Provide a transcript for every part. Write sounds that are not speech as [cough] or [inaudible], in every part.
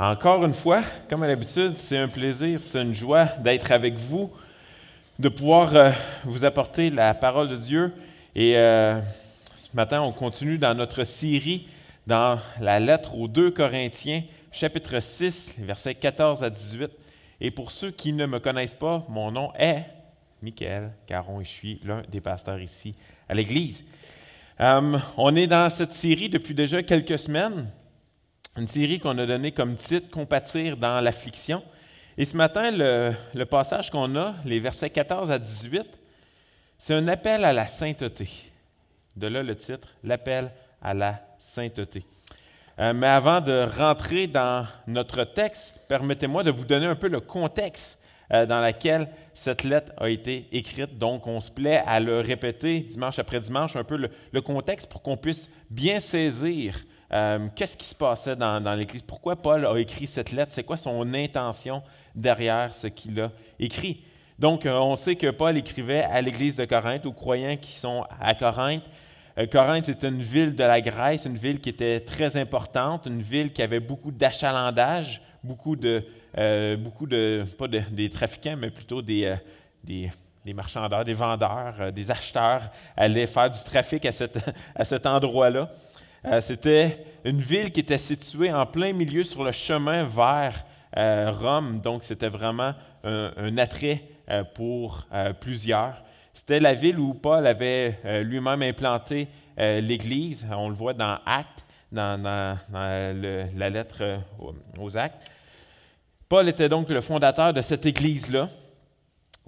Encore une fois, comme à l'habitude, c'est un plaisir, c'est une joie d'être avec vous, de pouvoir euh, vous apporter la parole de Dieu. Et euh, ce matin, on continue dans notre série dans la lettre aux deux Corinthiens, chapitre 6, versets 14 à 18. Et pour ceux qui ne me connaissent pas, mon nom est Michael Caron et je suis l'un des pasteurs ici à l'Église. Euh, on est dans cette série depuis déjà quelques semaines une série qu'on a donnée comme titre Compatir dans l'affliction. Et ce matin, le, passage qu'on a, les versets 14 à 18, c'est un appel à la sainteté. De là le titre, l'appel à la sainteté. Euh, mais avant de rentrer dans notre texte, permettez-moi de vous donner un peu le contexte euh, dans lequel cette lettre a été écrite. Donc, on se plaît à le répéter dimanche après dimanche, un peu le contexte pour qu'on puisse bien saisir euh, qu'est-ce qui se passait dans, l'Église? Pourquoi Paul a écrit cette lettre? C'est quoi son intention derrière ce qu'il a écrit? Donc, euh, on sait que Paul écrivait à l'Église de Corinthe, aux croyants qui sont à Corinthe. Euh, Corinthe, c'est une ville de la Grèce, une ville qui était très importante, une ville qui avait beaucoup d'achalandage, beaucoup de, beaucoup de, pas des trafiquants, mais plutôt des, des, des marchandeurs, des vendeurs, des acheteurs allaient faire du trafic à, [laughs] à cet endroit-là. Euh, c'était une ville qui était située en plein milieu sur le chemin vers euh, Rome, donc c'était vraiment un, attrait euh, pour plusieurs. C'était la ville où Paul avait lui-même implanté l'Église. On le voit dans Actes, dans, la lettre aux Actes. Paul était donc le fondateur de cette Église-là.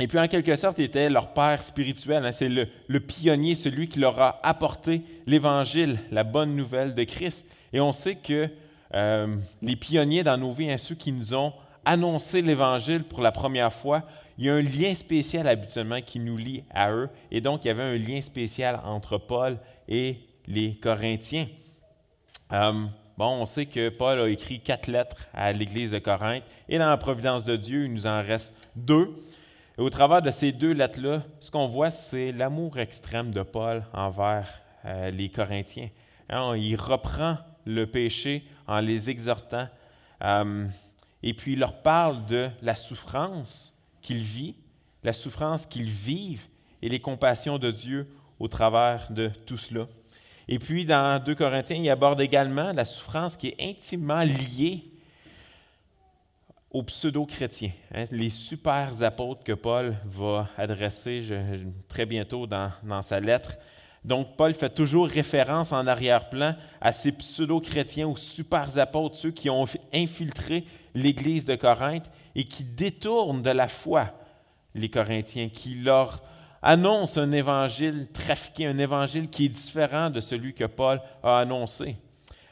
Et puis, en quelque sorte, il était leur père spirituel. Hein. C'est le, pionnier, celui qui leur a apporté l'Évangile, la bonne nouvelle de Christ. Et on sait que euh, les pionniers dans nos vies, hein, ceux qui nous ont annoncé l'Évangile pour la première fois, il y a un lien spécial habituellement qui nous lie à eux. Et donc, il y avait un lien spécial entre Paul et les Corinthiens. Euh, bon, on sait que Paul a écrit quatre lettres à l'Église de Corinthe. Et dans la providence de Dieu, il nous en reste deux. Et au travers de ces deux lettres-là, ce qu'on voit, c'est l'amour extrême de Paul envers euh, les Corinthiens. Hein, il reprend le péché en les exhortant euh, et puis il leur parle de la souffrance qu'il vit, la souffrance qu'ils vivent et les compassions de Dieu au travers de tout cela. Et puis dans 2 Corinthiens, il aborde également la souffrance qui est intimement liée aux pseudo-chrétiens, hein, les super apôtres que Paul va adresser très bientôt dans, sa lettre. Donc, Paul fait toujours référence en arrière-plan à ces pseudo-chrétiens, aux super apôtres, ceux qui ont infiltré l'Église de Corinthe et qui détournent de la foi les Corinthiens, qui leur annoncent un évangile trafiqué, un évangile qui est différent de celui que Paul a annoncé.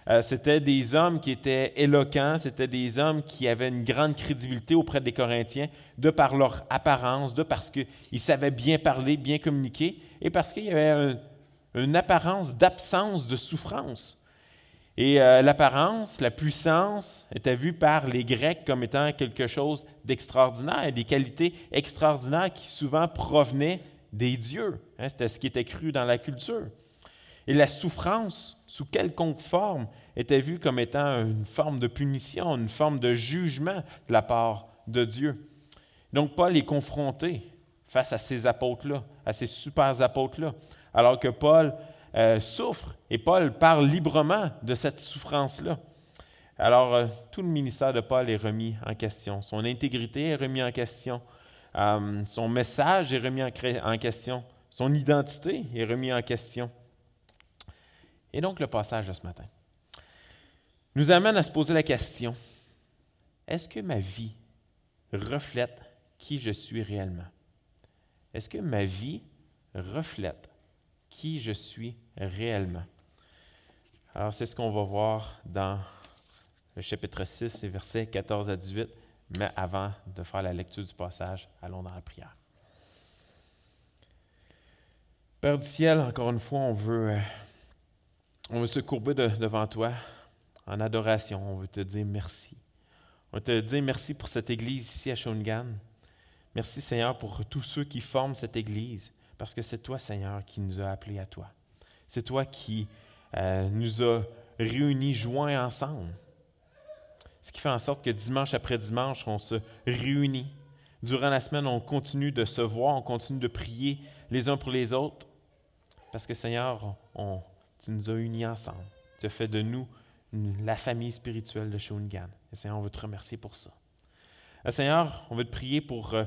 Euh, c'était des hommes qui étaient éloquents, c'était des hommes qui avaient une grande crédibilité auprès des Corinthiens, de par leur apparence, de parce qu'ils savaient bien parler, bien communiquer, et parce qu'il y avait une apparence d'absence de souffrance. Et euh, l'apparence, la puissance était vue par les Grecs comme étant quelque chose d'extraordinaire, des qualités extraordinaires qui souvent provenaient des dieux. Hein, c'était ce qui était cru dans la culture. Et la souffrance, sous quelconque forme, était vue comme étant une forme de punition, une forme de jugement de la part de Dieu. Donc Paul est confronté face à ces apôtres-là, à ces super apôtres-là, alors que Paul euh, souffre et Paul parle librement de cette souffrance-là. Alors euh, tout le ministère de Paul est remis en question, son intégrité est remise en question, euh, son message est remis en question, son identité est remis en question. Et donc le passage de ce matin nous amène à se poser la question, est-ce que ma vie reflète qui je suis réellement? Est-ce que ma vie reflète qui je suis réellement? Alors c'est ce qu'on va voir dans le chapitre 6, versets 14 à 18, mais avant de faire la lecture du passage, allons dans la prière. Père du ciel, encore une fois, on veut euh, on veut se courber devant toi en adoration. On veut te dire merci. On veut te dire merci pour cette église ici à Shawinigan. Merci Seigneur pour tous ceux qui forment cette église, parce que c'est toi Seigneur qui nous a appelés à toi. C'est toi qui euh, nous a réunis, joints ensemble. Ce qui fait en sorte que dimanche après dimanche, on se réunit. Durant la semaine, on continue de se voir, on continue de prier les uns pour les autres. Parce que Seigneur, on, tu nous as unis ensemble. Tu as fait de nous la famille spirituelle de Shawinigan. Et Seigneur, on veut te remercier pour ça. Euh, Seigneur, on veut te prier pour euh,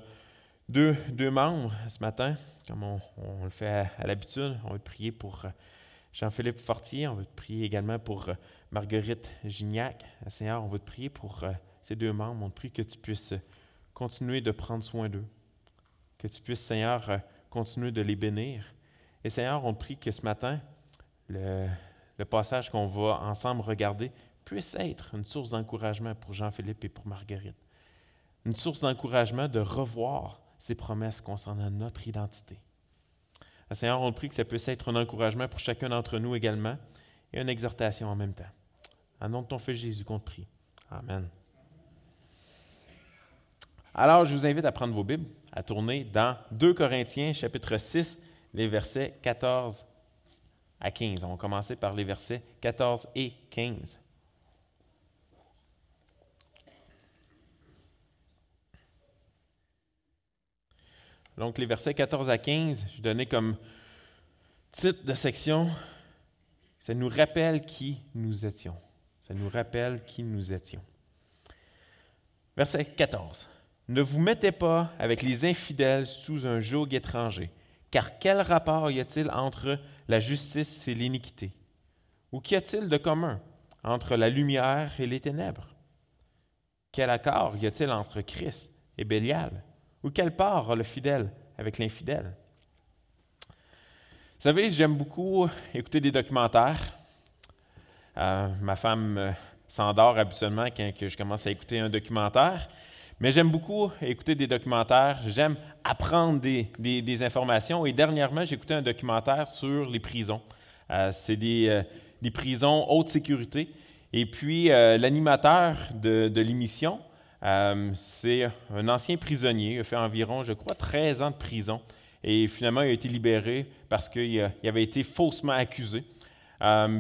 deux, deux, membres ce matin, comme on, le fait à, l'habitude. On veut te prier pour euh, Jean-Philippe Fortier. On veut te prier également pour Marguerite Gignac. Seigneur, on veut te prier pour ces deux membres. On te prie que tu puisses continuer de prendre soin d'eux. Que tu puisses, Seigneur, continuer de les bénir. Et Seigneur, on te prie que ce matin, le, passage qu'on va ensemble regarder puisse être une source d'encouragement pour Jean-Philippe et pour Marguerite. Une source d'encouragement de revoir ces promesses concernant notre identité. Seigneur, on prie que ça puisse être un encouragement pour chacun d'entre nous également et une exhortation en même temps. En nom de ton Fils Jésus qu'on te prie. Amen. Alors, je vous invite à prendre vos Bibles, à tourner dans 2 Corinthiens, chapitre 6, les versets 14 à 15. On va commencer par les versets 14 et 15. Donc, les versets 14 à 15, je donnais comme titre de section, ça nous rappelle qui nous étions. Ça nous rappelle qui nous étions. Verset 14. Ne vous mettez pas avec les infidèles sous un joug étranger car quel rapport y a-t-il entre la justice et l'iniquité? Ou qu'y a-t-il de commun entre la lumière et les ténèbres? Quel accord y a-t-il entre Christ et Bélial? Ou quelle part a le fidèle avec l'infidèle? Vous savez, j'aime beaucoup écouter des documentaires. Euh, ma femme euh, s'endort habituellement quand je commence à écouter un documentaire. Mais j'aime beaucoup écouter des documentaires, j'aime apprendre des, informations. Et dernièrement, j'ai écouté un documentaire sur les prisons. Euh, c'est euh, des, prisons haute sécurité. Et puis, euh, l'animateur de, l'émission, c'est un ancien prisonnier. Il a fait environ, je crois, 13 ans de prison. Et finalement, il a été libéré parce qu'il avait été faussement accusé.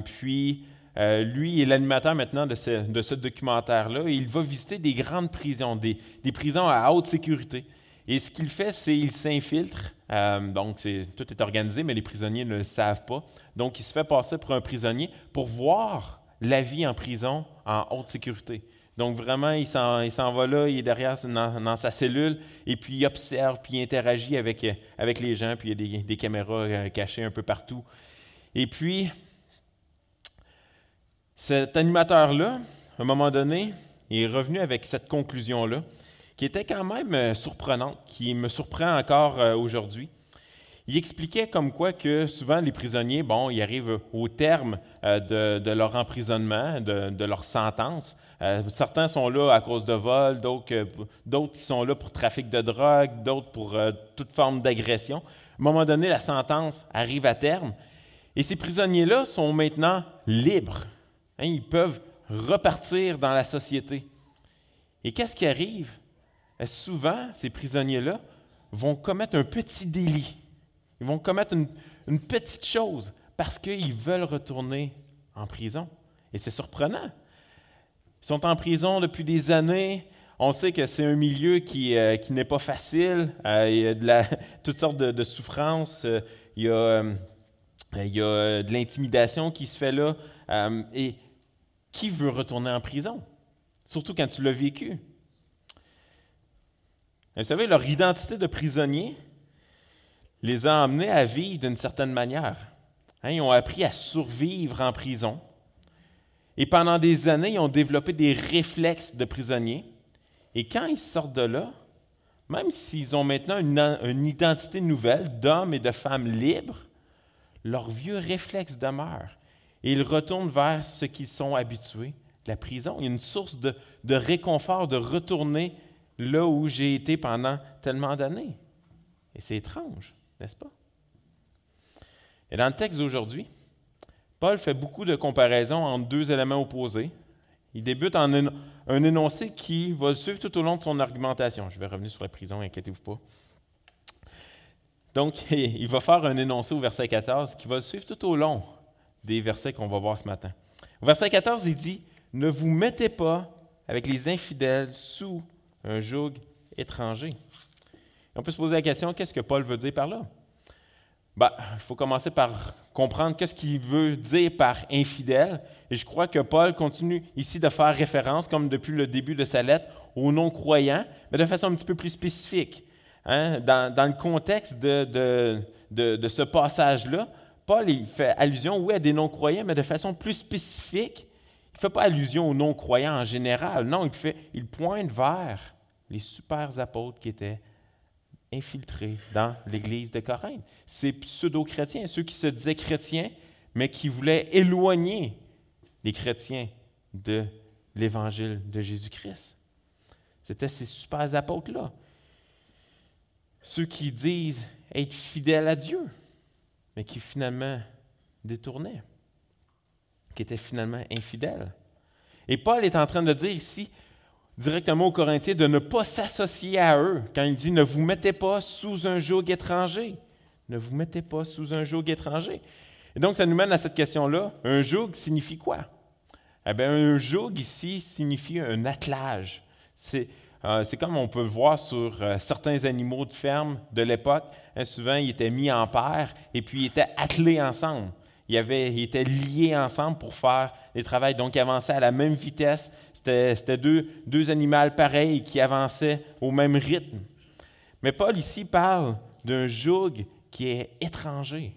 puis, euh, lui est l'animateur maintenant de ce, documentaire-là. Il va visiter des grandes prisons, des, prisons à haute sécurité. Et ce qu'il fait, c'est qu'il s'infiltre. Euh, donc, tout est organisé, mais les prisonniers ne le savent pas. Donc, il se fait passer pour un prisonnier pour voir la vie en prison en haute sécurité. Donc, vraiment, il s'en va là, il est derrière dans, sa cellule, et puis il observe, puis il interagit avec, les gens, puis il y a des, des caméras euh, cachées un peu partout. Et puis, cet animateur-là, à un moment donné, est revenu avec cette conclusion-là, qui était quand même euh, surprenante, qui me surprend encore euh, aujourd'hui. Il expliquait comme quoi que souvent les prisonniers, bon, ils arrivent au terme euh, de, leur emprisonnement, de, leur sentence. certains sont là à cause de vol, d'autres qui sont là pour trafic de drogue, d'autres pour toute forme d'agression. À un moment donné, la sentence arrive à terme et ces prisonniers-là sont maintenant libres. Hein, ils peuvent repartir dans la société. Et qu'est-ce qui arrive? Euh, souvent, ces prisonniers-là vont commettre un petit délit. Ils vont commettre une, petite chose parce qu'ils veulent retourner en prison. Et c'est surprenant. Ils sont en prison depuis des années. On sait que c'est un milieu qui, euh, n'est pas facile. Euh, il y a de [laughs] toutes sortes de, souffrances. il, y a, il y a de l'intimidation qui se fait là. et qui veut retourner en prison? Surtout quand tu l'as vécu. Vous savez, leur identité de prisonnier les a amenés à vivre d'une certaine manière. Hein, ils ont appris à survivre en prison. Et pendant des années, ils ont développé des réflexes de prisonniers. Et quand ils sortent de là, même s'ils ont maintenant une, une identité nouvelle d'hommes et de femmes libres, leurs vieux réflexes demeurent. Et ils retournent vers ce qu'ils sont habitués, la prison. Il y a une source de, réconfort de retourner là où j'ai été pendant tellement d'années. Et c'est étrange, n'est-ce pas? Et dans le texte d'aujourd'hui, Paul fait beaucoup de comparaisons entre deux éléments opposés. Il débute en un, un, énoncé qui va le suivre tout au long de son argumentation. Je vais revenir sur la prison, inquiétez-vous pas. Donc, [laughs] il va faire un énoncé au verset 14 qui va le suivre tout au long des versets qu'on va voir ce matin. Au verset 14, il dit Ne vous mettez pas avec les infidèles sous un joug étranger. on peut se poser la question, qu'est-ce que Paul veut dire par là? Ben, il faut commencer par comprendre qu'est-ce qu'il veut dire par infidèle. Et je crois que Paul continue ici de faire référence, comme depuis le début de sa lettre, aux non-croyants, mais de façon un petit peu plus spécifique. Hein. Dans, le contexte de, de, ce passage-là, Paul il fait allusion, oui, à des non-croyants, mais de façon plus spécifique. Il ne fait pas allusion aux non-croyants en général. Non, il, fait, pointe vers les super apôtres qui étaient infiltrés dans l'Église de Corinthe. Ces pseudo-chrétiens, ceux qui se disaient chrétiens, mais qui voulaient éloigner les chrétiens de l'Évangile de Jésus-Christ. C'était ces super apôtres-là. Ceux qui disent être fidèles à Dieu, mais qui finalement détournaient, qui étaient finalement infidèles. Et Paul est en train de dire ici, directement aux Corinthiens de ne pas s'associer à eux quand il dit ne vous mettez pas sous un joug étranger. Ne vous mettez pas sous un joug étranger. Et donc, ça nous mène à cette question-là. Un joug signifie quoi? Eh bien, un joug ici signifie un attelage. C'est, euh, comme on peut le voir sur euh, certains animaux de ferme de l'époque. Hein, souvent, ils étaient mis en paire et puis ils étaient attelés ensemble ils, étaient liés ensemble pour faire les travaux. Donc, ils avançaient à la même vitesse. C'était deux, deux animaux pareils qui avançaient au même rythme. Mais Paul ici parle d'un joug qui est étranger.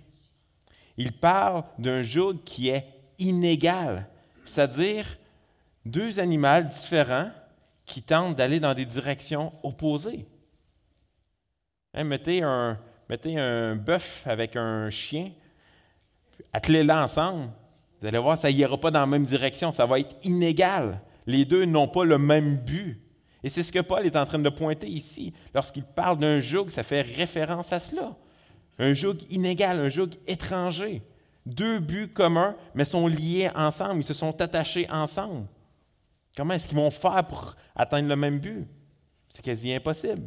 Il parle d'un joug qui est inégal, c'est-à-dire deux animaux différents qui tentent d'aller dans des directions opposées. Hein, mettez un, bœuf avec un chien, attelez-les ensemble, vous allez voir, ça n'ira pas dans la même direction, ça va être inégal. Les deux n'ont pas le même but. Et c'est ce que Paul est en train de pointer ici. Lorsqu'il parle d'un joug, ça fait référence à cela. Un joug inégal, un joug étranger. Deux buts communs, mais sont liés ensemble, ils se sont attachés ensemble. Comment est-ce qu'ils vont faire pour atteindre le même but? C'est quasi impossible.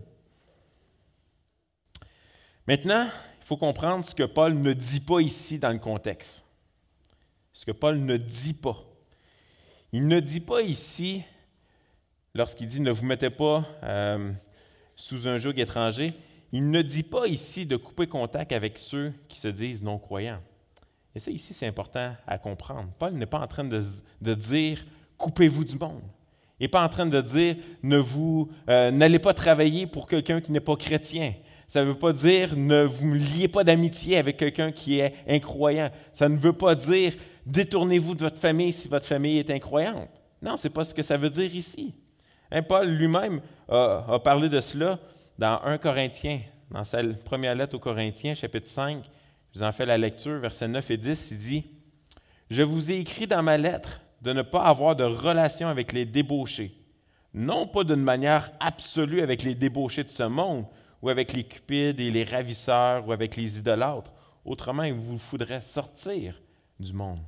Maintenant, il faut comprendre ce que Paul ne dit pas ici dans le contexte. Ce que Paul ne dit pas. Il ne dit pas ici, lorsqu'il dit ne vous mettez pas euh, sous un joug étranger, il ne dit pas ici de couper contact avec ceux qui se disent non-croyants. Et ça, ici, c'est important à comprendre. Paul n'est pas en train de, dire coupez-vous du monde. Il n'est pas en train de dire ne vous euh, n'allez pas travailler pour quelqu'un qui n'est pas chrétien. Ça ne veut pas dire ne vous liez pas d'amitié avec quelqu'un qui est incroyant. Ça ne veut pas dire détournez-vous de votre famille si votre famille est incroyante. Non, ce n'est pas ce que ça veut dire ici. Hein, Paul lui-même a, parlé de cela dans 1 Corinthiens, dans sa première lettre aux Corinthiens, chapitre 5. Je vous en fais la lecture, versets 9 et 10. Il dit Je vous ai écrit dans ma lettre de ne pas avoir de relation avec les débauchés, non pas d'une manière absolue avec les débauchés de ce monde, ou avec les cupides et les ravisseurs, ou avec les idolâtres. Autrement, il vous faudrait sortir du monde.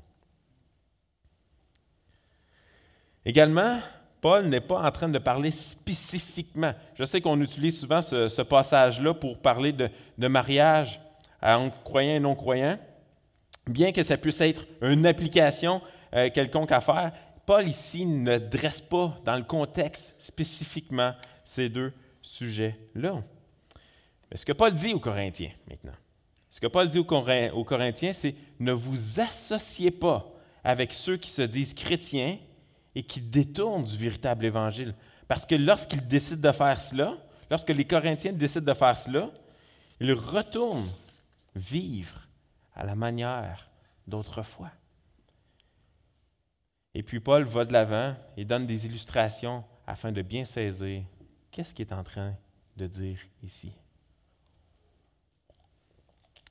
Également, Paul n'est pas en train de parler spécifiquement. Je sais qu'on utilise souvent ce, passage-là pour parler de, mariage entre croyants et non-croyants. Bien que ça puisse être une application euh, quelconque à faire, Paul ici ne dresse pas dans le contexte spécifiquement ces deux sujets-là. Mais ce que Paul dit aux Corinthiens maintenant, ce que Paul dit aux Corinthiens, c'est ne vous associez pas avec ceux qui se disent chrétiens et qui détournent du véritable évangile. Parce que lorsqu'ils décident de faire cela, lorsque les Corinthiens décident de faire cela, ils retournent vivre à la manière d'autrefois. Et puis Paul va de l'avant et donne des illustrations afin de bien saisir qu'est-ce qu'il est en train de dire ici.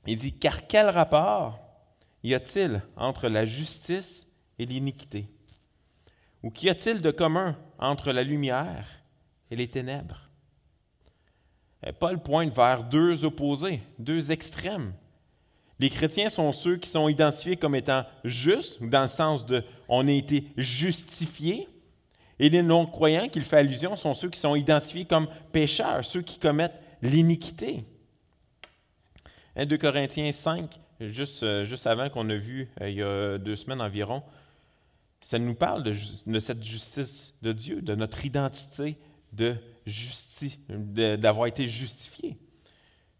Il dit, car quel rapport y a-t-il entre la justice et l'iniquité? Ou qu'y a-t-il de commun entre la lumière et les ténèbres? Paul pointe vers deux opposés, deux extrêmes. Les chrétiens sont ceux qui sont identifiés comme étant justes, dans le sens de on a été justifiés, et les non-croyants, qu'il fait allusion, sont ceux qui sont identifiés comme pécheurs, ceux qui commettent l'iniquité. 2 Corinthiens 5, juste, euh, juste avant qu'on a vu euh, il y a deux semaines environ, ça nous parle de, cette justice de Dieu, de notre identité de d'avoir été justifié.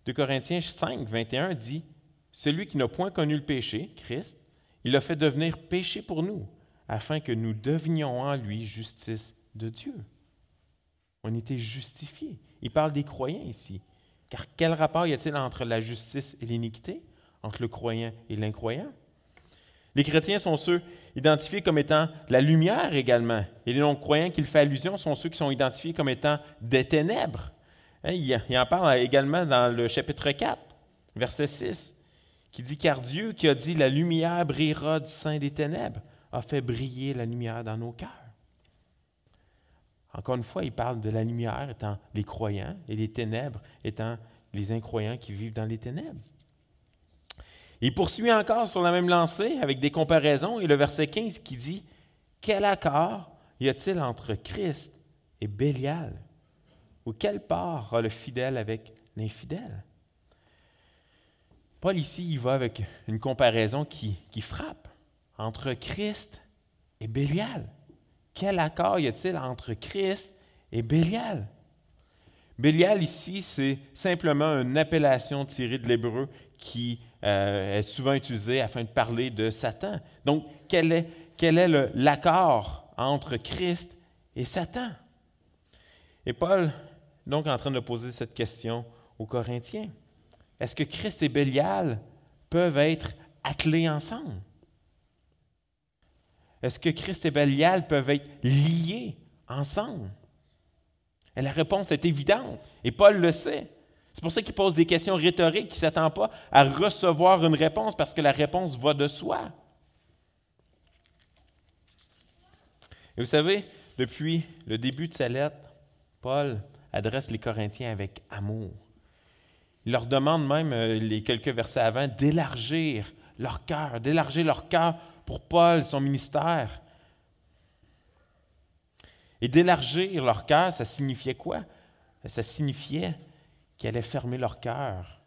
2 Corinthiens 5, 21 dit Celui qui n'a point connu le péché, Christ, il l'a fait devenir péché pour nous, afin que nous devenions en lui justice de Dieu. On était justifiés. Il parle des croyants ici. Car quel rapport y a-t-il entre la justice et l'iniquité, entre le croyant et l'incroyant? Les chrétiens sont ceux identifiés comme étant la lumière également. Et les non-croyants qui le fait allusion sont ceux qui sont identifiés comme étant des ténèbres. Hein, il en parle également dans le chapitre 4, verset 6, qui dit Car Dieu qui a dit La lumière brillera du sein des ténèbres, a fait briller la lumière dans nos cœurs. Encore une fois, il parle de la lumière étant les croyants et les ténèbres étant les incroyants qui vivent dans les ténèbres. Il poursuit encore sur la même lancée avec des comparaisons et le verset 15 qui dit Quel accord y a-t-il entre Christ et Bélial? Ou quelle part a le fidèle avec l'infidèle Paul ici, il va avec une comparaison qui, qui frappe entre Christ et Bélial. Quel accord y a-t-il entre Christ et Bélial? Bélial ici, c'est simplement une appellation tirée de l'hébreu qui euh, est souvent utilisée afin de parler de Satan. Donc, quel est, quel est l'accord entre Christ et Satan? Et Paul, donc, est en train de poser cette question aux Corinthiens. Est-ce que Christ et Bélial peuvent être attelés ensemble? Est-ce que Christ et Bélial peuvent être liés ensemble? Et la réponse est évidente, et Paul le sait. C'est pour ça qu'il pose des questions rhétoriques, qu'il ne s'attend pas à recevoir une réponse, parce que la réponse va de soi. Et vous savez, depuis le début de sa lettre, Paul adresse les Corinthiens avec amour. Il leur demande même, euh, les quelques versets avant, d'élargir leur cœur, d'élargir leur cœur pour Paul, son ministère. Et d'élargir leur cœur, ça signifiait quoi? Ça signifiait qu'ils allaient fermer leur cœur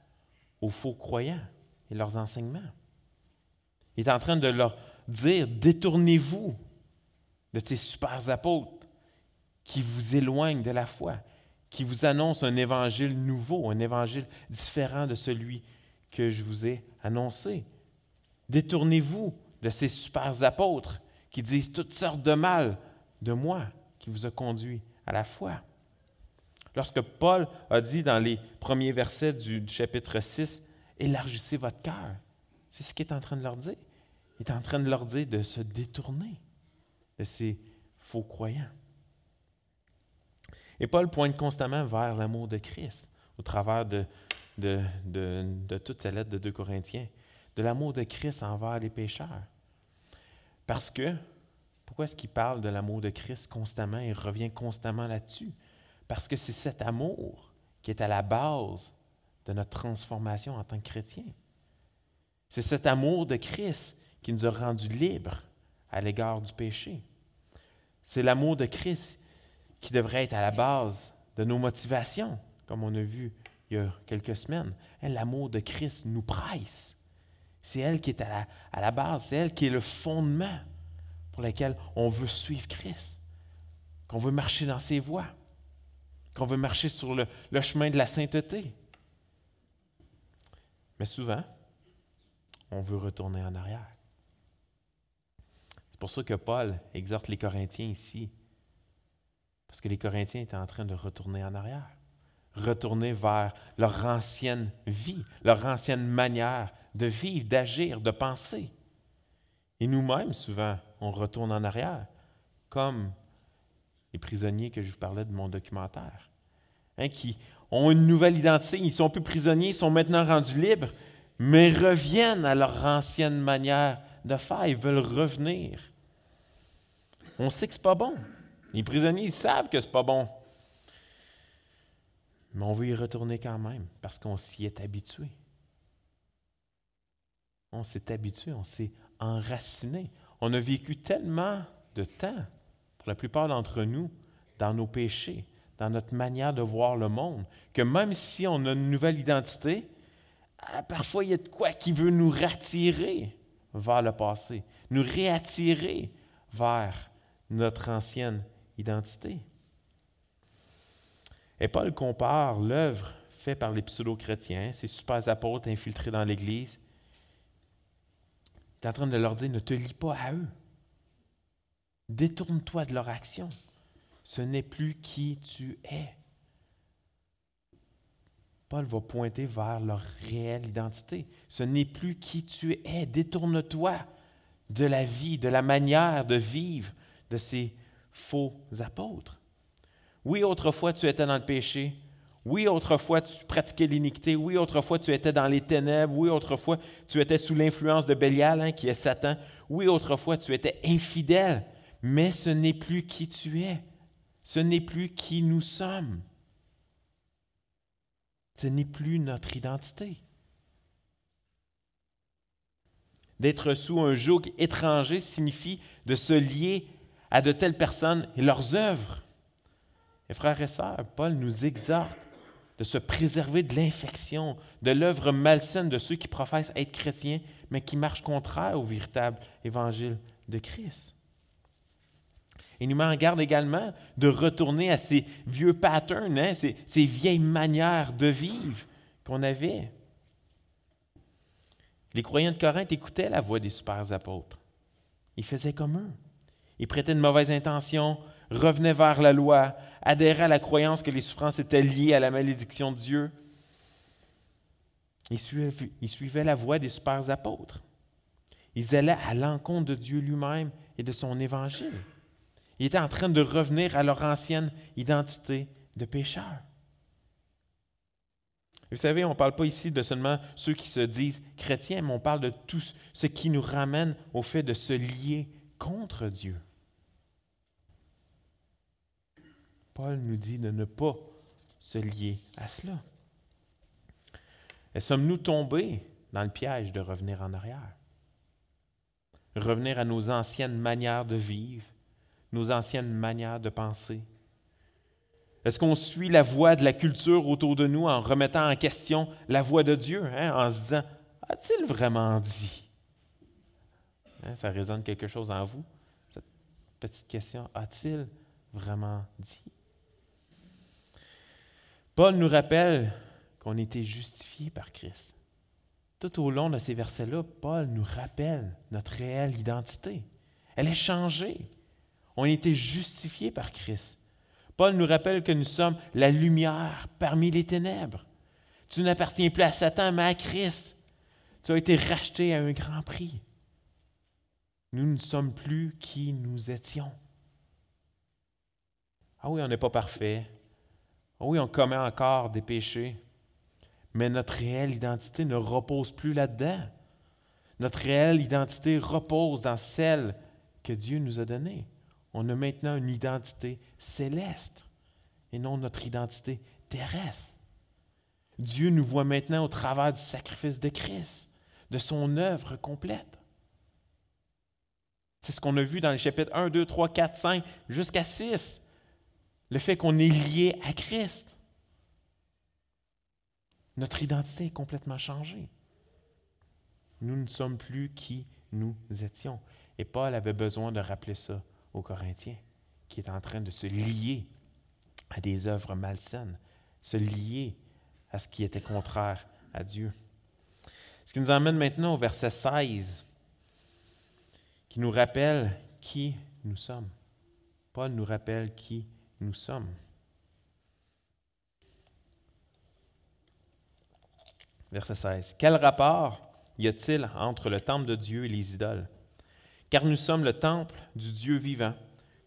aux faux croyants et leurs enseignements. Il est en train de leur dire, détournez-vous de ces super apôtres qui vous éloignent de la foi, qui vous annoncent un évangile nouveau, un évangile différent de celui que je vous ai annoncé. Détournez-vous de ces super apôtres qui disent toutes sortes de mal de moi qui vous a conduit à la foi. Lorsque Paul a dit dans les premiers versets du, chapitre 6, élargissez votre cœur, c'est ce qu'il est en train de leur dire. Il est en train de leur dire de se détourner de ces faux croyants. Et Paul pointe constamment vers l'amour de Christ au travers de, de, de, de toute sa de 2 Corinthiens, de l'amour de Christ envers les pécheurs. Parce que, pourquoi est-ce qu'il parle de l'amour de Christ constamment et revient constamment là-dessus? Parce que c'est cet amour qui est à la base de notre transformation en tant que chrétien. C'est cet amour de Christ qui nous a rendus libres à l'égard du péché. C'est l'amour de Christ qui devrait être à la base de nos motivations, comme on a vu il y a quelques semaines. L'amour de Christ nous presse. C'est elle qui est à la, base, c'est elle qui est le fondement pour lequel on veut suivre Christ, qu'on veut marcher dans ses voies, qu'on veut marcher sur le, le chemin de la sainteté. Mais souvent, on veut retourner en arrière. C'est pour ça que Paul exhorte les Corinthiens ici, parce que les Corinthiens étaient en train de retourner en arrière, retourner vers leur ancienne vie, leur ancienne manière de vivre, d'agir, de penser. Et nous-mêmes, souvent, on retourne en arrière, comme les prisonniers que je vous parlais de mon documentaire, hein, qui ont une nouvelle identité, ils sont plus prisonniers, ils sont maintenant rendus libres, mais reviennent à leur ancienne manière de faire, ils veulent revenir. On sait que ce n'est pas bon. Les prisonniers, ils savent que ce n'est pas bon. Mais on veut y retourner quand même parce qu'on s'y est habitué. On s'est habitué, on s'est enraciné. On a vécu tellement de temps, pour la plupart d'entre nous, dans nos péchés, dans notre manière de voir le monde, que même si on a une nouvelle identité, ah, parfois il y a de quoi qui veut nous rattirer vers le passé, nous réattirer vers notre ancienne identité. Et Paul compare l'œuvre faite par les pseudo-chrétiens, ces super apôtres infiltrés dans l'Église. Il est en train de leur dire, ne te lie pas à eux. Détourne-toi de leur action. Ce n'est plus qui tu es. Paul va pointer vers leur réelle identité. Ce n'est plus qui tu es. Détourne-toi de la vie, de la manière de vivre de ces faux apôtres. Oui, autrefois tu étais dans le péché. Oui, autrefois tu pratiquais l'iniquité. Oui, autrefois tu étais dans les ténèbres. Oui, autrefois tu étais sous l'influence de Bélial, hein, qui est Satan. Oui, autrefois tu étais infidèle. Mais ce n'est plus qui tu es. Ce n'est plus qui nous sommes. Ce n'est plus notre identité. D'être sous un joug étranger signifie de se lier à de telles personnes et leurs œuvres. Frères et sœurs, Paul nous exhorte de se préserver de l'infection, de l'œuvre malsaine de ceux qui professent être chrétiens, mais qui marchent contraire au véritable évangile de Christ. Il nous met en garde également de retourner à ces vieux patterns, hein, ces, ces vieilles manières de vivre qu'on avait. Les croyants de Corinthe écoutaient la voix des super apôtres. Ils faisaient comme eux. Ils prêtaient de mauvaises intentions, revenaient vers la loi, adhéraient à la croyance que les souffrances étaient liées à la malédiction de Dieu. Ils suivaient, ils suivaient la voie des super apôtres. Ils allaient à l'encontre de Dieu lui-même et de son évangile. Ils étaient en train de revenir à leur ancienne identité de pécheurs. Vous savez, on ne parle pas ici de seulement ceux qui se disent chrétiens, mais on parle de tout ce qui nous ramène au fait de se lier contre Dieu. Paul nous dit de ne pas se lier à cela. Et sommes-nous tombés dans le piège de revenir en arrière? Revenir à nos anciennes manières de vivre, nos anciennes manières de penser? Est-ce qu'on suit la voie de la culture autour de nous en remettant en question la voix de Dieu, hein, en se disant A-t-il vraiment dit? Hein, Ça résonne quelque chose en vous, cette petite question A-t-il vraiment dit? Paul nous rappelle qu'on était justifié par Christ. Tout au long de ces versets-là, Paul nous rappelle notre réelle identité. Elle est changée. On a été justifié par Christ. Paul nous rappelle que nous sommes la lumière parmi les ténèbres. Tu n'appartiens plus à Satan, mais à Christ. Tu as été racheté à un grand prix. Nous ne sommes plus qui nous étions. Ah oui, on n'est pas parfait. Oui, on commet encore des péchés. Mais notre réelle identité ne repose plus là-dedans. Notre réelle identité repose dans celle que Dieu nous a donnée. On a maintenant une identité céleste et non notre identité terrestre. Dieu nous voit maintenant au travers du sacrifice de Christ, de son œuvre complète. C'est ce qu'on a vu dans les chapitres 1, 2, 3, 4, 5, jusqu'à 6. Le fait qu'on est lié à Christ. Notre identité est complètement changée. Nous ne sommes plus qui nous étions. Et Paul avait besoin de rappeler ça aux Corinthiens, qui est en train de se lier à des œuvres malsaines, se lier à ce qui était contraire à Dieu. Ce qui nous emmène maintenant au verset 16, qui nous rappelle qui nous sommes. Paul nous rappelle qui nous sommes. Verset 16. Quel rapport y a-t-il entre le temple de Dieu et les idoles? Car nous sommes le temple du Dieu vivant,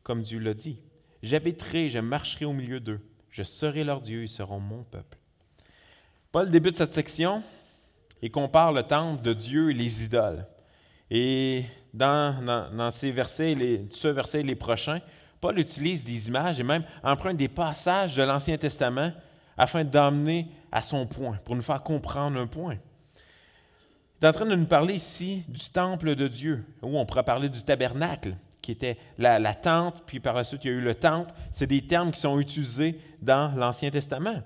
comme Dieu l'a dit. J'habiterai, je marcherai au milieu d'eux. Je serai leur Dieu, ils seront mon peuple. Paul débute cette section et compare le temple de Dieu et les idoles. Et dans, ces versets, les, ce verset et les prochains, Paul utilise des images et même emprunte des passages de l'Ancien Testament afin d'amener à son point, pour nous faire comprendre un point. Il est en train de nous parler ici du temple de Dieu, où on pourrait parler du tabernacle, qui était la, tente, puis par la suite il y a eu le temple. C'est des termes qui sont utilisés dans l'Ancien Testament.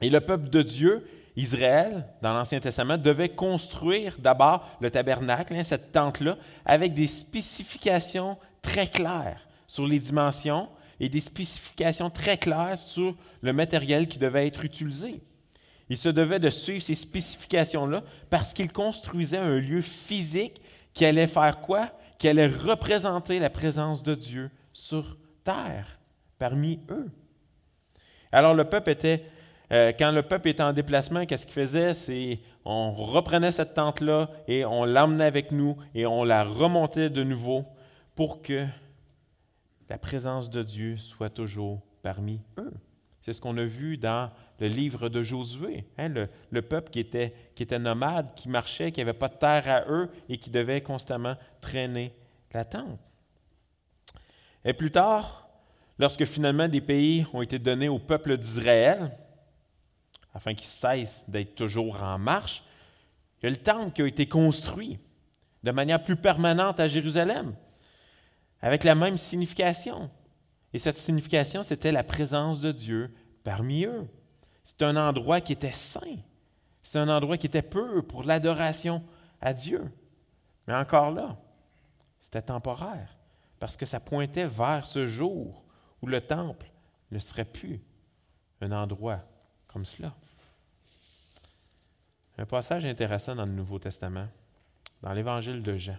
Et le peuple de Dieu, Israël, dans l'Ancien Testament, devait construire d'abord le tabernacle, hein, cette tente-là, avec des spécifications très claires sur les dimensions et des spécifications très claires sur le matériel qui devait être utilisé. Il se devait de suivre ces spécifications-là parce qu'il construisait un lieu physique qui allait faire quoi? Qui allait représenter la présence de Dieu sur terre, parmi eux. Alors le peuple était, euh, quand le peuple était en déplacement, qu'est-ce qu'il faisait? C'est on reprenait cette tente-là et on l'emmenait avec nous et on la remontait de nouveau pour que la présence de Dieu soit toujours parmi eux. C'est ce qu'on a vu dans le livre de Josué, hein, le, peuple qui était, qui était nomade, qui marchait, qui n'avait pas de terre à eux et qui devait constamment traîner la tente. Et plus tard, lorsque finalement des pays ont été donnés au peuple d'Israël, afin qu'ils cessent d'être toujours en marche, il y a le temple qui a été construit de manière plus permanente à Jérusalem, avec la même signification. Et cette signification, c'était la présence de Dieu parmi eux. C'est un endroit qui était saint. C'est un endroit qui était pur pour l'adoration à Dieu. Mais encore là, c'était temporaire, parce que ça pointait vers ce jour où le temple ne serait plus un endroit comme cela. Un passage intéressant dans le Nouveau Testament, dans l'Évangile de Jean,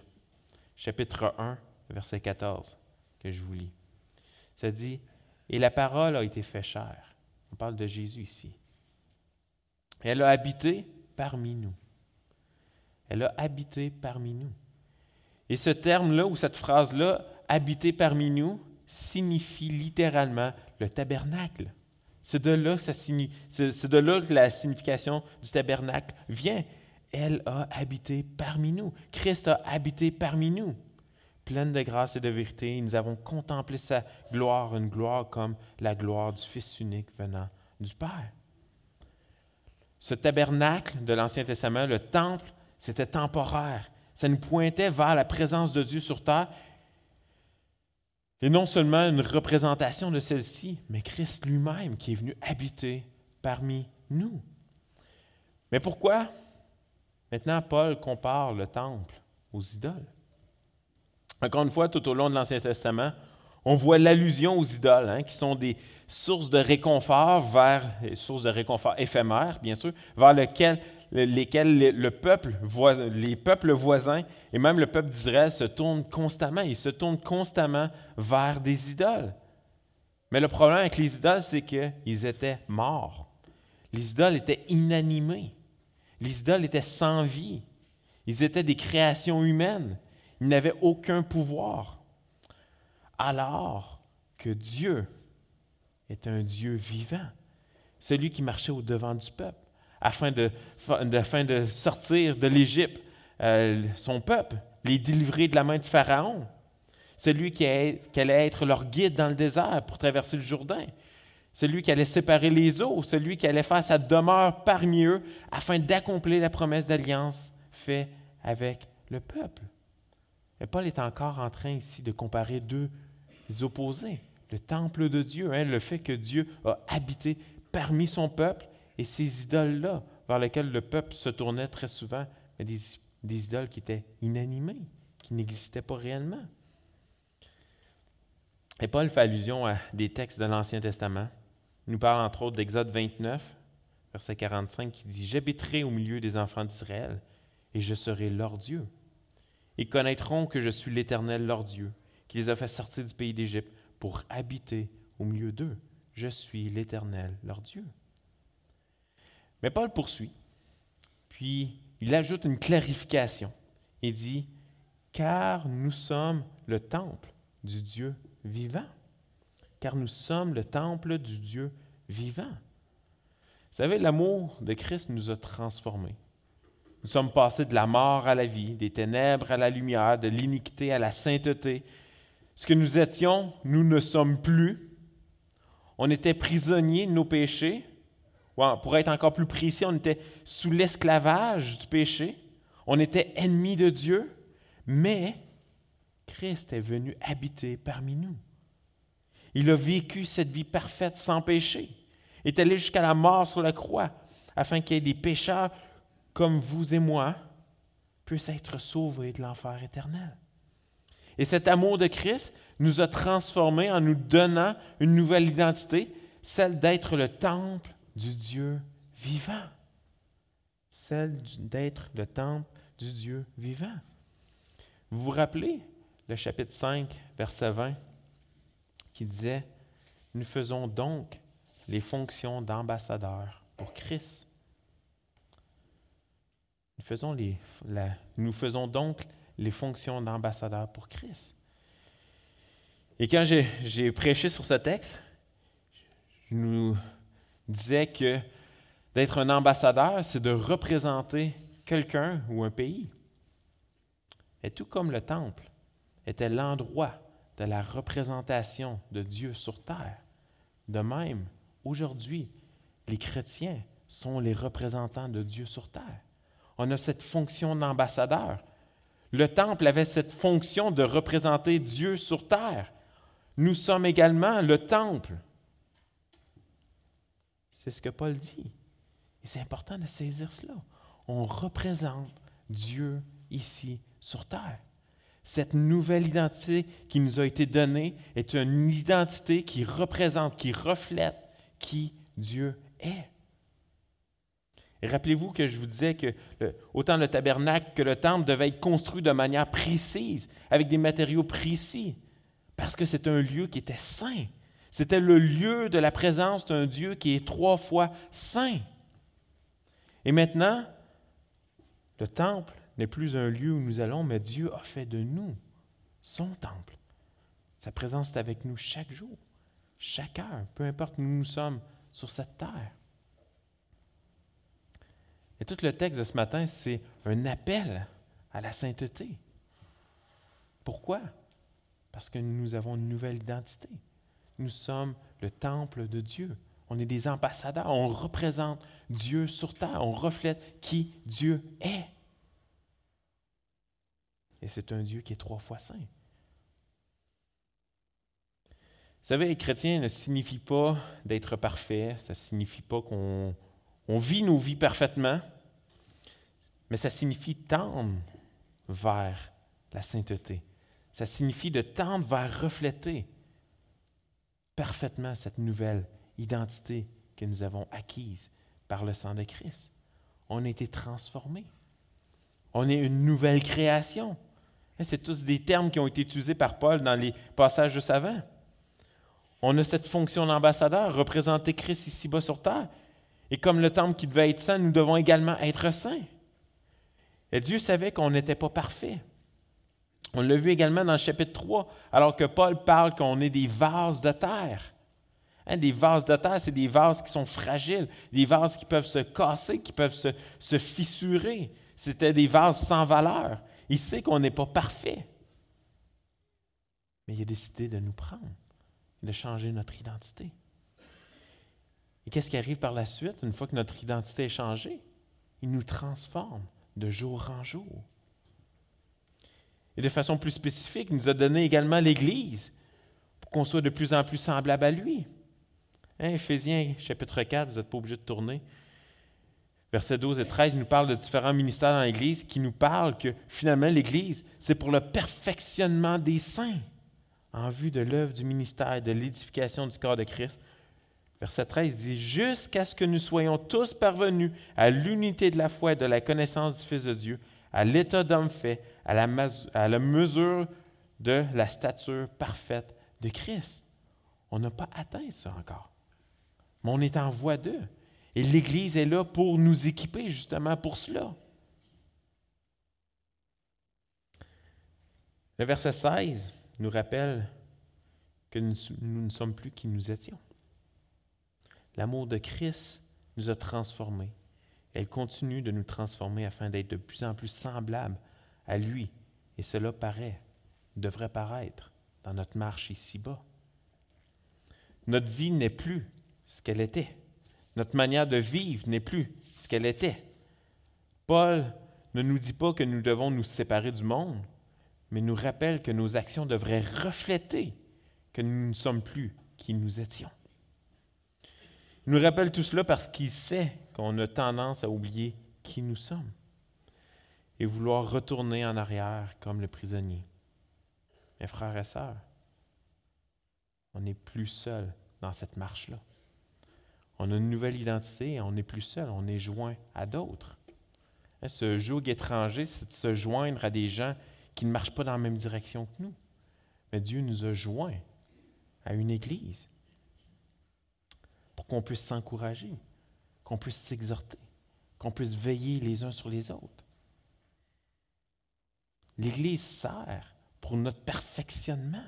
chapitre 1, verset 14, que je vous lis. Ça dit, Et la parole a été faite chair. On parle de Jésus ici. Elle a habité parmi nous. Elle a habité parmi nous. Et ce terme-là, ou cette phrase-là, habiter parmi nous, signifie littéralement le tabernacle. C'est de, là c'est de là que la signification du tabernacle vient. Elle a habité parmi nous. Christ a habité parmi nous pleine de grâce et de vérité, nous avons contemplé sa gloire, une gloire comme la gloire du Fils unique venant du Père. Ce tabernacle de l'Ancien Testament, le temple, c'était temporaire. Ça nous pointait vers la présence de Dieu sur terre. Et non seulement une représentation de celle-ci, mais Christ lui-même qui est venu habiter parmi nous. Mais pourquoi maintenant Paul compare le temple aux idoles? Encore une fois, tout au long de l'Ancien Testament, on voit l'allusion aux idoles, hein, qui sont des sources de réconfort vers, sources de réconfort éphémères, bien sûr, vers lesquelles le peuple, les peuples voisins et même le peuple d'Israël se tournent constamment. Ils se tournent constamment vers des idoles. Mais le problème avec les idoles, c'est qu'ils étaient morts. Les idoles étaient inanimés. Les idoles étaient sans vie. Ils étaient des créations humaines. Il n'avait aucun pouvoir. Alors que Dieu est un Dieu vivant, celui qui marchait au devant du peuple, afin de, sortir de l'Égypte euh, son peuple, les délivrer de la main de Pharaon. Celui qui allait être leur guide dans le désert pour traverser le Jourdain. Celui qui allait séparer les eaux, celui qui allait faire sa demeure parmi eux afin d'accomplir la promesse d'alliance faite avec le peuple. Mais Paul est encore en train ici de comparer deux opposés. Le temple de Dieu, hein, le fait que Dieu a habité parmi son peuple et ces idoles-là vers lesquelles le peuple se tournait très souvent, mais des, des idoles qui étaient inanimées, qui n'existaient pas réellement. Et Paul fait allusion à des textes de l'Ancien Testament. Il nous parle entre autres d'Exode 29, verset 45, qui dit J'habiterai au milieu des enfants d'Israël et je serai leur Dieu ils connaîtront que je suis l'Éternel leur Dieu, qui les a fait sortir du pays d'Égypte pour habiter au milieu d'eux. Je suis l'Éternel leur Dieu. Mais Paul poursuit, puis il ajoute une clarification. Il dit, car nous sommes le temple du Dieu vivant. Car nous sommes le temple du Dieu vivant. Vous savez, l'amour de Christ nous a transformés. Nous sommes passés de la mort à la vie, des ténèbres à la lumière, de l'iniquité à la sainteté. Ce que nous étions, nous ne sommes plus. On était prisonniers de nos péchés. Pour être encore plus précis, on était sous l'esclavage du péché. On était ennemis de Dieu. Mais Christ est venu habiter parmi nous. Il a vécu cette vie parfaite sans péché. Il est allé jusqu'à la mort sur la croix afin qu'il y ait des pécheurs comme vous et moi, puissent être sauvés de l'enfer éternel. Et cet amour de Christ nous a transformés en nous donnant une nouvelle identité, celle d'être le temple du Dieu vivant. Celle d'être le temple du Dieu vivant. Vous vous rappelez le chapitre 5, verset 20, qui disait, Nous faisons donc les fonctions d'ambassadeurs pour Christ. Nous faisons, donc les fonctions d'ambassadeurs pour Christ. Et quand j'ai prêché sur ce texte, je nous disais que d'être un ambassadeur, c'est de représenter quelqu'un ou un pays. Et tout comme le temple était l'endroit de la représentation de Dieu sur terre, de même, aujourd'hui, les chrétiens sont les représentants de Dieu sur terre. On a cette fonction d'ambassadeur. Le temple avait cette fonction de représenter Dieu sur terre. Nous sommes également le temple. C'est ce que Paul dit. Et c'est important de saisir cela. On représente Dieu ici sur terre. Cette nouvelle identité qui nous a été donnée est une identité qui représente, qui reflète qui Dieu est. rappelez-vous que je vous disais que autant le tabernacle que le temple devaient être construits de manière précise, avec des matériaux précis, parce que c'est un lieu qui était saint. C'était le lieu de la présence d'un Dieu qui est trois fois saint. Et maintenant, le temple n'est plus un lieu où nous allons, mais Dieu a fait de nous son temple. Sa présence est avec nous chaque jour, chaque heure, peu importe où nous sommes sur cette terre. Et tout le texte de ce matin, c'est un appel à la sainteté. Pourquoi? Parce que nous avons une nouvelle identité. Nous sommes le temple de Dieu. On est des ambassadeurs. On représente Dieu sur terre. On reflète qui Dieu est. Et c'est un Dieu qui est trois fois saint. Vous savez, être chrétien ne signifie pas d'être parfait, ça ne signifie pas qu'on vit nos vies parfaitement, mais ça signifie tendre vers la sainteté. Ça signifie de tendre vers refléter parfaitement cette nouvelle identité que nous avons acquise par le sang de Christ. On a été transformés. On est une nouvelle création. C'est tous des termes qui ont été utilisés par Paul dans les passages de savant. On a cette fonction d'ambassadeur, représenter Christ ici-bas sur terre. Et comme le temple qui devait être saint, nous devons également être saints. Et Dieu savait qu'on n'était pas parfait. On l'a vu également dans le chapitre 3, alors que Paul parle qu'on est des vases de terre. Hein, des vases de terre, c'est des vases qui sont fragiles, des vases qui peuvent se casser, qui peuvent se, se fissurer. C'était des vases sans valeur. Il sait qu'on n'est pas parfait. Mais il a décidé de nous prendre, de changer notre identité. Et qu'est-ce qui arrive par la suite, une fois que notre identité est changée? Il nous transforme de jour en jour. Et de façon plus spécifique, il nous a donné également l'Église pour qu'on soit de plus en plus semblable à lui. Hein, chapitre 4, vous n'êtes pas obligé de tourner. Versets 12 et 13 nous parle de différents ministères dans l'Église qui nous parlent que finalement l'Église, c'est pour le perfectionnement des saints en vue de l'œuvre du ministère de l'édification du corps de Christ. Verset 13 dit Jusqu'à ce que nous soyons tous parvenus à l'unité de la foi et de la connaissance du Fils de Dieu, à l'état d'homme fait, à la, mesure de la stature parfaite de Christ. On n'a pas atteint ça encore. Mais on est en voie d'eux. Et l'Église est là pour nous équiper justement pour cela. Le verset 16 nous rappelle que nous, ne sommes plus qui nous étions. L'amour de Christ nous a transformés. Elle continue de nous transformer afin d'être de plus en plus semblables à lui. Et cela paraît, devrait paraître dans notre marche ici-bas. Notre vie n'est plus ce qu'elle était. Notre manière de vivre n'est plus ce qu'elle était. Paul ne nous dit pas que nous devons nous séparer du monde, mais nous rappelle que nos actions devraient refléter que nous ne sommes plus qui nous étions. Nous rappelle tout cela parce qu'il sait qu'on a tendance à oublier qui nous sommes et vouloir retourner en arrière comme le prisonnier. mes frères et sœurs, on n'est plus seul dans cette marche-là. On a une nouvelle identité on n'est plus seul, on est joint à d'autres. Hein, ce joug étranger, c'est de se joindre à des gens qui ne marchent pas dans la même direction que nous. Mais Dieu nous a joints à une Église qu'on puisse s'encourager, qu'on puisse s'exhorter, qu'on puisse veiller les uns sur les autres. L'Église sert pour notre perfectionnement.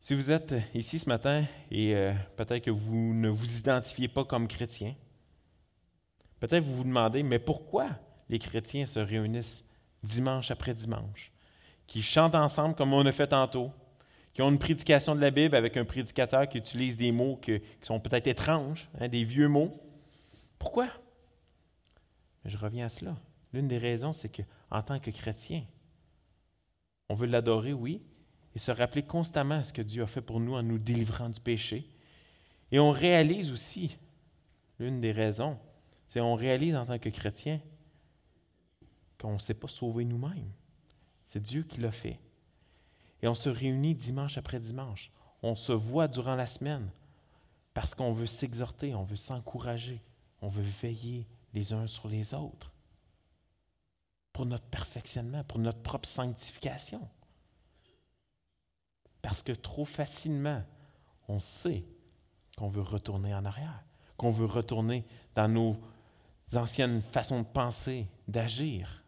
Si vous êtes ici ce matin et euh, peut-être que vous ne vous identifiez pas comme chrétien, peut-être vous vous demandez, mais pourquoi les chrétiens se réunissent dimanche après dimanche, qui chantent ensemble comme on a fait tantôt, qui ont une prédication de la Bible avec un prédicateur qui utilise des mots qui sont peut-être étranges, hein, des vieux mots. Pourquoi? je reviens à cela. L'une des raisons, c'est qu'en tant que chrétien, on veut l'adorer, oui, et se rappeler constamment ce que Dieu a fait pour nous en nous délivrant du péché. Et on réalise aussi, l'une des raisons, c'est qu'on réalise en tant que chrétien qu'on ne s'est pas sauvé nous-mêmes. C'est Dieu qui l'a fait. Et on se réunit dimanche après dimanche. On se voit durant la semaine parce qu'on veut s'exhorter, on veut s'encourager, on veut veiller les uns sur les autres pour notre perfectionnement, pour notre propre sanctification. Parce que trop facilement, on sait qu'on veut retourner en arrière, qu'on veut retourner dans nos anciennes façons de penser, d'agir,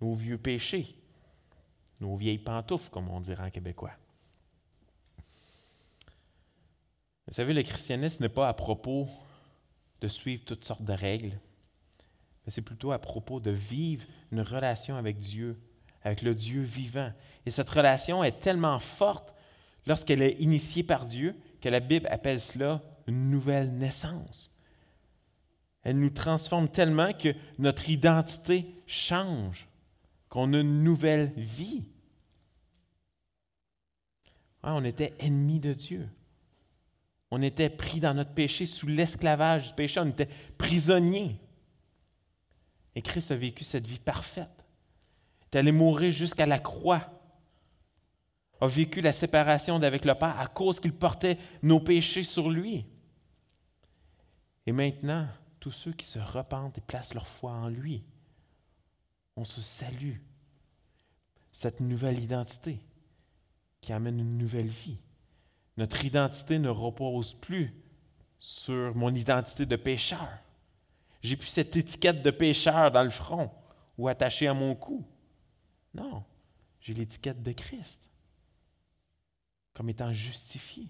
nos vieux péchés, nos vieilles pantoufles, comme on dirait en québécois. Vous savez, le christianisme n'est pas à propos de suivre toutes sortes de règles, mais c'est plutôt à propos de vivre une relation avec Dieu, avec le Dieu vivant. Et cette relation est tellement forte lorsqu'elle est initiée par Dieu, que la Bible appelle cela une nouvelle naissance. Elle nous transforme tellement que notre identité change, qu'on a une nouvelle vie. Ah, on était ennemis de Dieu. On était pris dans notre péché, sous l'esclavage du péché. On était prisonniers. Et Christ a vécu cette vie parfaite. Il est allé mourir jusqu'à la croix a vécu la séparation d'avec le Père à cause qu'il portait nos péchés sur lui. Et maintenant, tous ceux qui se repentent et placent leur foi en lui, on se salue. Cette nouvelle identité qui amène une nouvelle vie. Notre identité ne repose plus sur mon identité de pécheur. J'ai plus cette étiquette de pécheur dans le front ou attachée à mon cou. Non, j'ai l'étiquette de Christ comme étant justifié.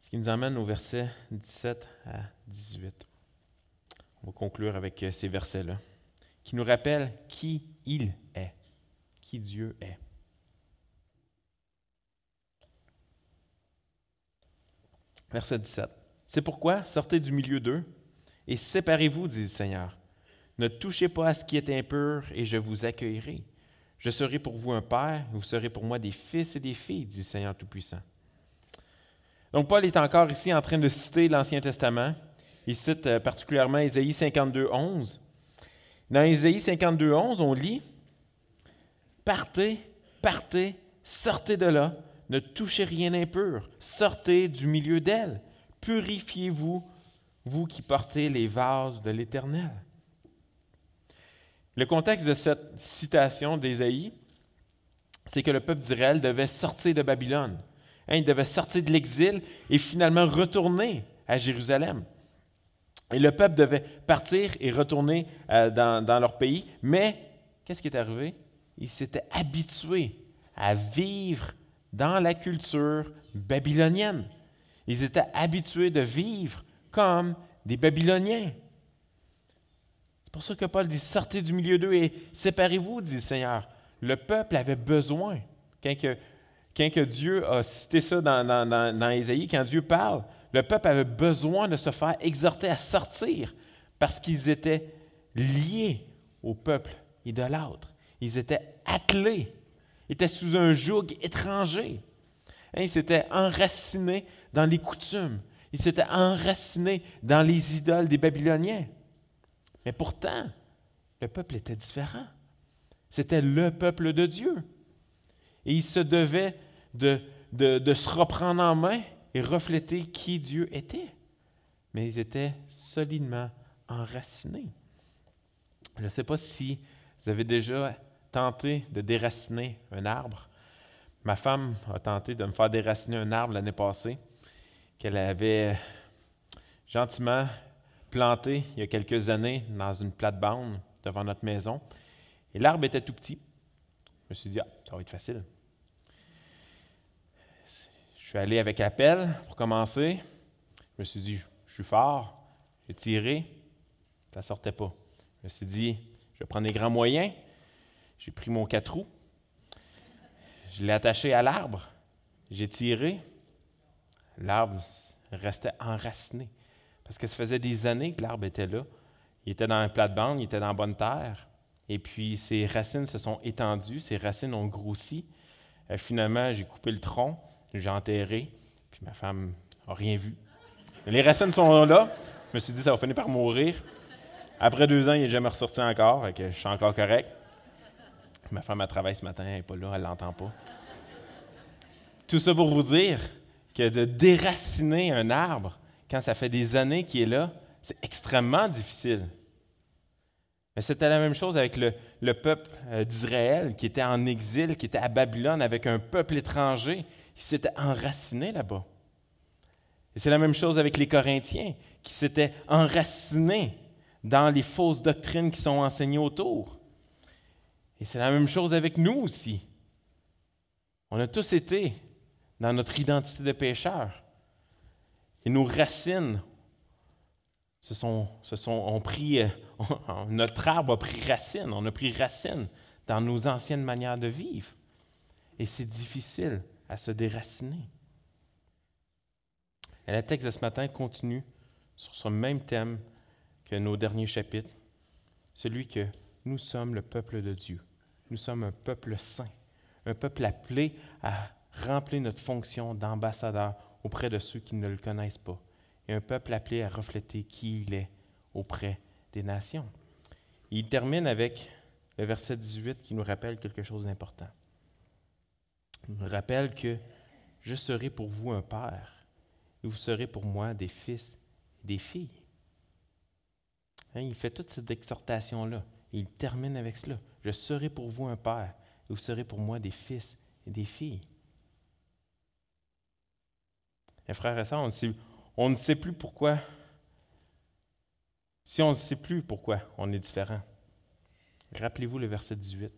Ce qui nous amène au verset 17 à 18. On va conclure avec euh, ces versets-là, qui nous rappellent qui il est, qui Dieu est. Verset 17. C'est pourquoi sortez du milieu d'eux et séparez-vous, dit le Seigneur. Ne touchez pas à ce qui est impur, et je vous accueillerai. Je serai pour vous un père, vous serez pour moi des fils et des filles, dit le Seigneur Tout-Puissant. Donc Paul est encore ici en train de citer l'Ancien Testament. Il cite euh, particulièrement Ésaïe 52, 11. Dans Ésaïe 52, 11, on lit Partez, partez, sortez de là, ne touchez rien d'impur, sortez du milieu d'elle, purifiez-vous, vous qui portez les vases de l'Éternel. Le contexte de cette citation d'Ésaïe, c'est que le peuple d'Israël devait sortir de Babylone. Hein, il devait sortir de l'exil et finalement retourner à Jérusalem. Et le peuple devait partir et retourner euh, dans, dans, leur pays. Mais qu'est-ce qui est arrivé? Ils s'étaient habitués à vivre dans la culture babylonienne. Ils étaient habitués de vivre comme des Babyloniens. C'est pour ça que Paul dit Sortez du milieu d'eux et séparez-vous, dit le Seigneur. Le peuple avait besoin. Quand, que, Dieu a cité ça dans, dans, Ésaïe, quand Dieu parle, le peuple avait besoin de se faire exhorter à sortir parce qu'ils étaient liés au peuple idolâtre. Ils étaient attelés. Étaient sous un joug étranger. Hein, ils s'étaient enracinés dans les coutumes. Ils s'étaient enracinés dans les idoles des Babyloniens. Mais pourtant, le peuple était différent. C'était le peuple de Dieu. Et il se devait de, de, se reprendre en main et refléter qui Dieu était. Mais ils étaient solidement enracinés. Je ne sais pas si vous avez déjà tenté de déraciner un arbre. Ma femme a tenté de me faire déraciner un arbre l'année passée qu'elle avait gentiment planté il y a quelques années dans une plate-bande devant notre maison. Et l'arbre était tout petit. Je me suis dit, ah, ça va être facile. Je suis allé avec appel pour commencer. Je me suis dit, je suis fort. J'ai tiré. Ça ne sortait pas. Je me suis dit, je vais prendre les grands moyens. J'ai pris mon quatre roues. Je l'ai attaché à l'arbre. J'ai tiré. L'arbre restait enraciné. Parce que ça faisait des années que l'arbre était là. Il était dans un plate-bande, il était dans bonne terre. Et puis ses racines se sont étendues, ses racines ont grossi. Euh, finalement, j'ai coupé le tronc, j'ai enterré, puis ma femme n'a rien vu. Les racines sont là. Je me suis dit, ça va finir par mourir. Après deux ans, il n'est jamais ressorti encore, et je suis encore correct. Ma femme, a travaillé ce matin, elle n'est pas là, elle l'entend pas. Tout ça pour vous dire que de déraciner un arbre, quand ça fait des années qu'il est là, c'est extrêmement difficile. Mais c'était la même chose avec le, peuple euh, d'Israël qui était en exil, qui était à Babylone avec un peuple étranger qui s'était enraciné là-bas. Et c'est la même chose avec les Corinthiens qui s'étaient enracinés dans les fausses doctrines qui sont enseignées autour. Et c'est la même chose avec nous aussi. On a tous été dans notre identité de pécheur. Et nos racines sont, sont, ont pris, [laughs] notre arbre a pris racine, on a pris racine dans nos anciennes manières de vivre. Et c'est difficile à se déraciner. Et le texte de ce matin continue sur ce même thème que nos derniers chapitres, celui que nous sommes le peuple de Dieu. Nous sommes un peuple saint, un peuple appelé à remplir notre fonction d'ambassadeur auprès de ceux qui ne le connaissent pas, et un peuple appelé à refléter qui il est auprès des nations. Il termine avec le verset 18 qui nous rappelle quelque chose d'important. Nous rappelle que je serai pour vous un père, et vous serez pour moi des fils et des filles. Hein, il fait toute cette exhortation-là. Il termine avec cela. Je serai pour vous un père, et vous serez pour moi des fils et des filles. Mes frères et sœurs, on ne sait, plus pourquoi. Si on ne sait plus pourquoi on est différent, rappelez-vous le verset 18,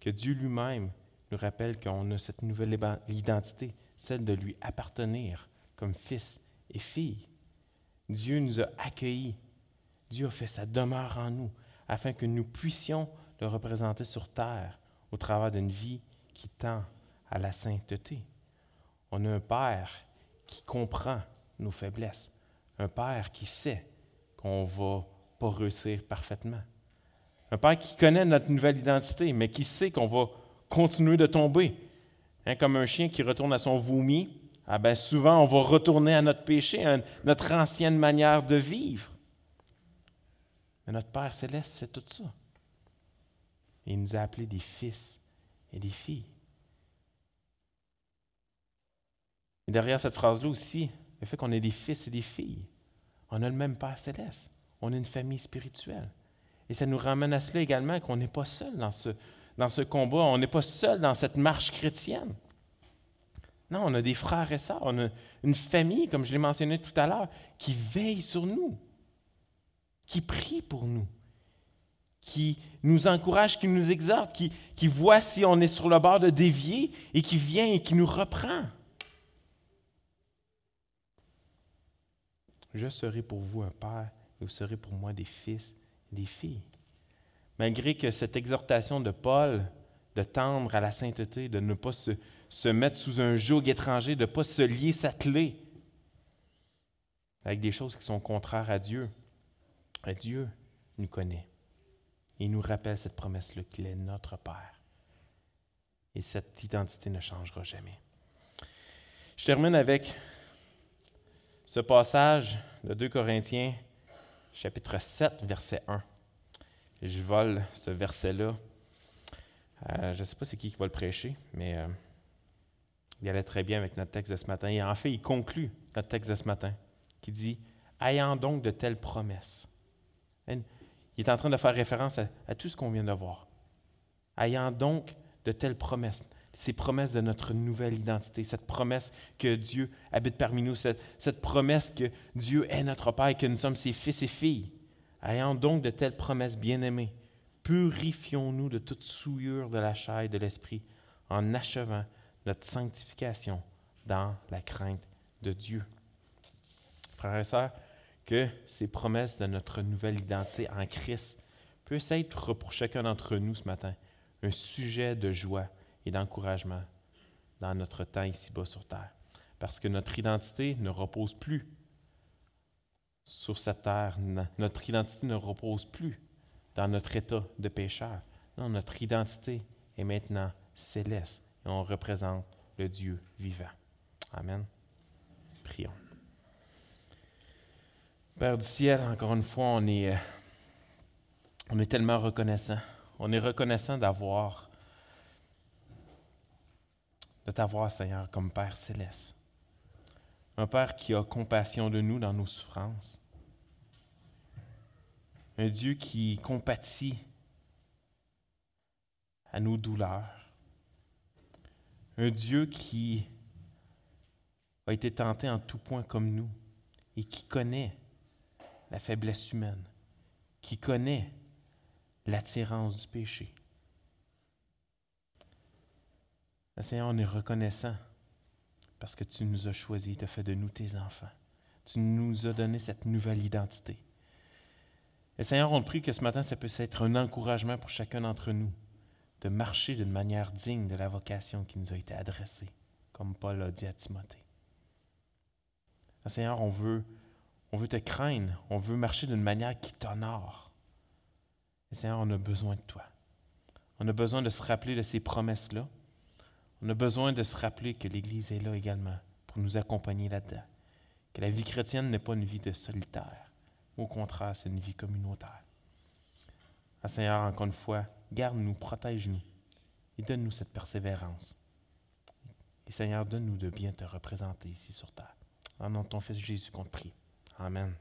que Dieu lui-même nous rappelle qu'on a cette nouvelle identité, celle de lui appartenir comme fils et fille. Dieu nous a accueillis. Dieu a fait sa demeure en nous afin que nous puissions le représenter sur terre au travers d'une vie qui tend à la sainteté. On a un Père qui comprend nos faiblesses, un Père qui sait qu'on ne va pas réussir parfaitement, un Père qui connaît notre nouvelle identité, mais qui sait qu'on va continuer de tomber. Hein, comme un chien qui retourne à son vomi, ah ben souvent on va retourner à notre péché, à notre ancienne manière de vivre. Mais notre Père céleste, c'est tout ça. Il nous a appelés des fils et des filles. Et derrière cette phrase-là aussi, le fait qu'on est des fils et des filles, on a le même Père céleste. On est une famille spirituelle. Et ça nous ramène à cela également qu'on n'est pas seul dans ce, dans ce combat, on n'est pas seul dans cette marche chrétienne. Non, on a des frères et sœurs, on a une famille, comme je l'ai mentionné tout à l'heure, qui veille sur nous, qui prie pour nous, qui nous encourage, qui nous exhorte, qui, voit si on est sur le bord de dévier et qui vient et qui nous reprend. Je serai pour vous un père et vous serez pour moi des fils et des filles. Malgré que cette exhortation de Paul de tendre à la sainteté, de ne pas se, se mettre sous un joug étranger, de ne pas se lier, s'atteler avec des choses qui sont contraires à Dieu, Dieu nous connaît. Il nous rappelle cette promesse-là qu'il est notre Père. Et cette identité ne changera jamais. Je termine avec ce passage de 2 Corinthiens, chapitre 7, verset 1. Je vole ce verset-là. Euh, je ne sais pas c'est qui qui va le prêcher, mais euh, il allait très bien avec notre texte de ce matin. Et en fait, il conclut notre texte de ce matin, qui dit Ayant donc de telles promesses. Il est en train de faire référence à, à tout ce qu'on vient de voir. Ayant donc de telles promesses ces promesses de notre nouvelle identité, cette promesse que Dieu habite parmi nous, cette, promesse que Dieu est notre Père et que nous sommes ses fils et filles. Ayant donc de telles promesses bien-aimées, purifions-nous de toute souillure de la chair et de l'esprit en achevant notre sanctification dans la crainte de Dieu. Frères et sœurs, que ces promesses de notre nouvelle identité en Christ puissent être pour chacun d'entre nous ce matin un sujet de joie, et d'encouragement dans notre temps ici-bas sur terre. Parce que notre identité ne repose plus sur cette terre. Notre identité ne repose plus dans notre état de pécheur. Non, notre identité est maintenant céleste et on représente le Dieu vivant. Amen. Prions. Père du ciel, encore une fois, on est, euh, on est tellement reconnaissant. On est reconnaissant d'avoir de t'avoir, Seigneur, comme Père céleste. Un Père qui a compassion de nous dans nos souffrances. Un Dieu qui compatit à nos douleurs. Un Dieu qui a été tenté en tout point comme nous et qui connaît la faiblesse humaine, qui connaît l'attirance du péché. Seigneur, on est reconnaissant parce que tu nous as choisis, tu as fait de nous tes enfants. Tu nous as donné cette nouvelle identité. Et Seigneur, on prie que ce matin, ça puisse être un encouragement pour chacun d'entre nous de marcher d'une manière digne de la vocation qui nous a été adressée, comme Paul a dit à Timothée. Seigneur, on veut, on veut te craindre, on veut marcher d'une manière qui t'honore. Et Seigneur, on a besoin de toi. On a besoin de se rappeler de ces promesses-là on a besoin de se rappeler que l'Église est là également pour nous accompagner là-dedans. Que la vie chrétienne n'est pas une vie de solitaire. Au contraire, c'est une vie communautaire. Ah, Seigneur, encore une fois, garde-nous, protège-nous et donne-nous cette persévérance. Et Seigneur, donne-nous de bien te représenter ici sur terre. En nom de ton Fils Jésus qu'on te prie. Amen.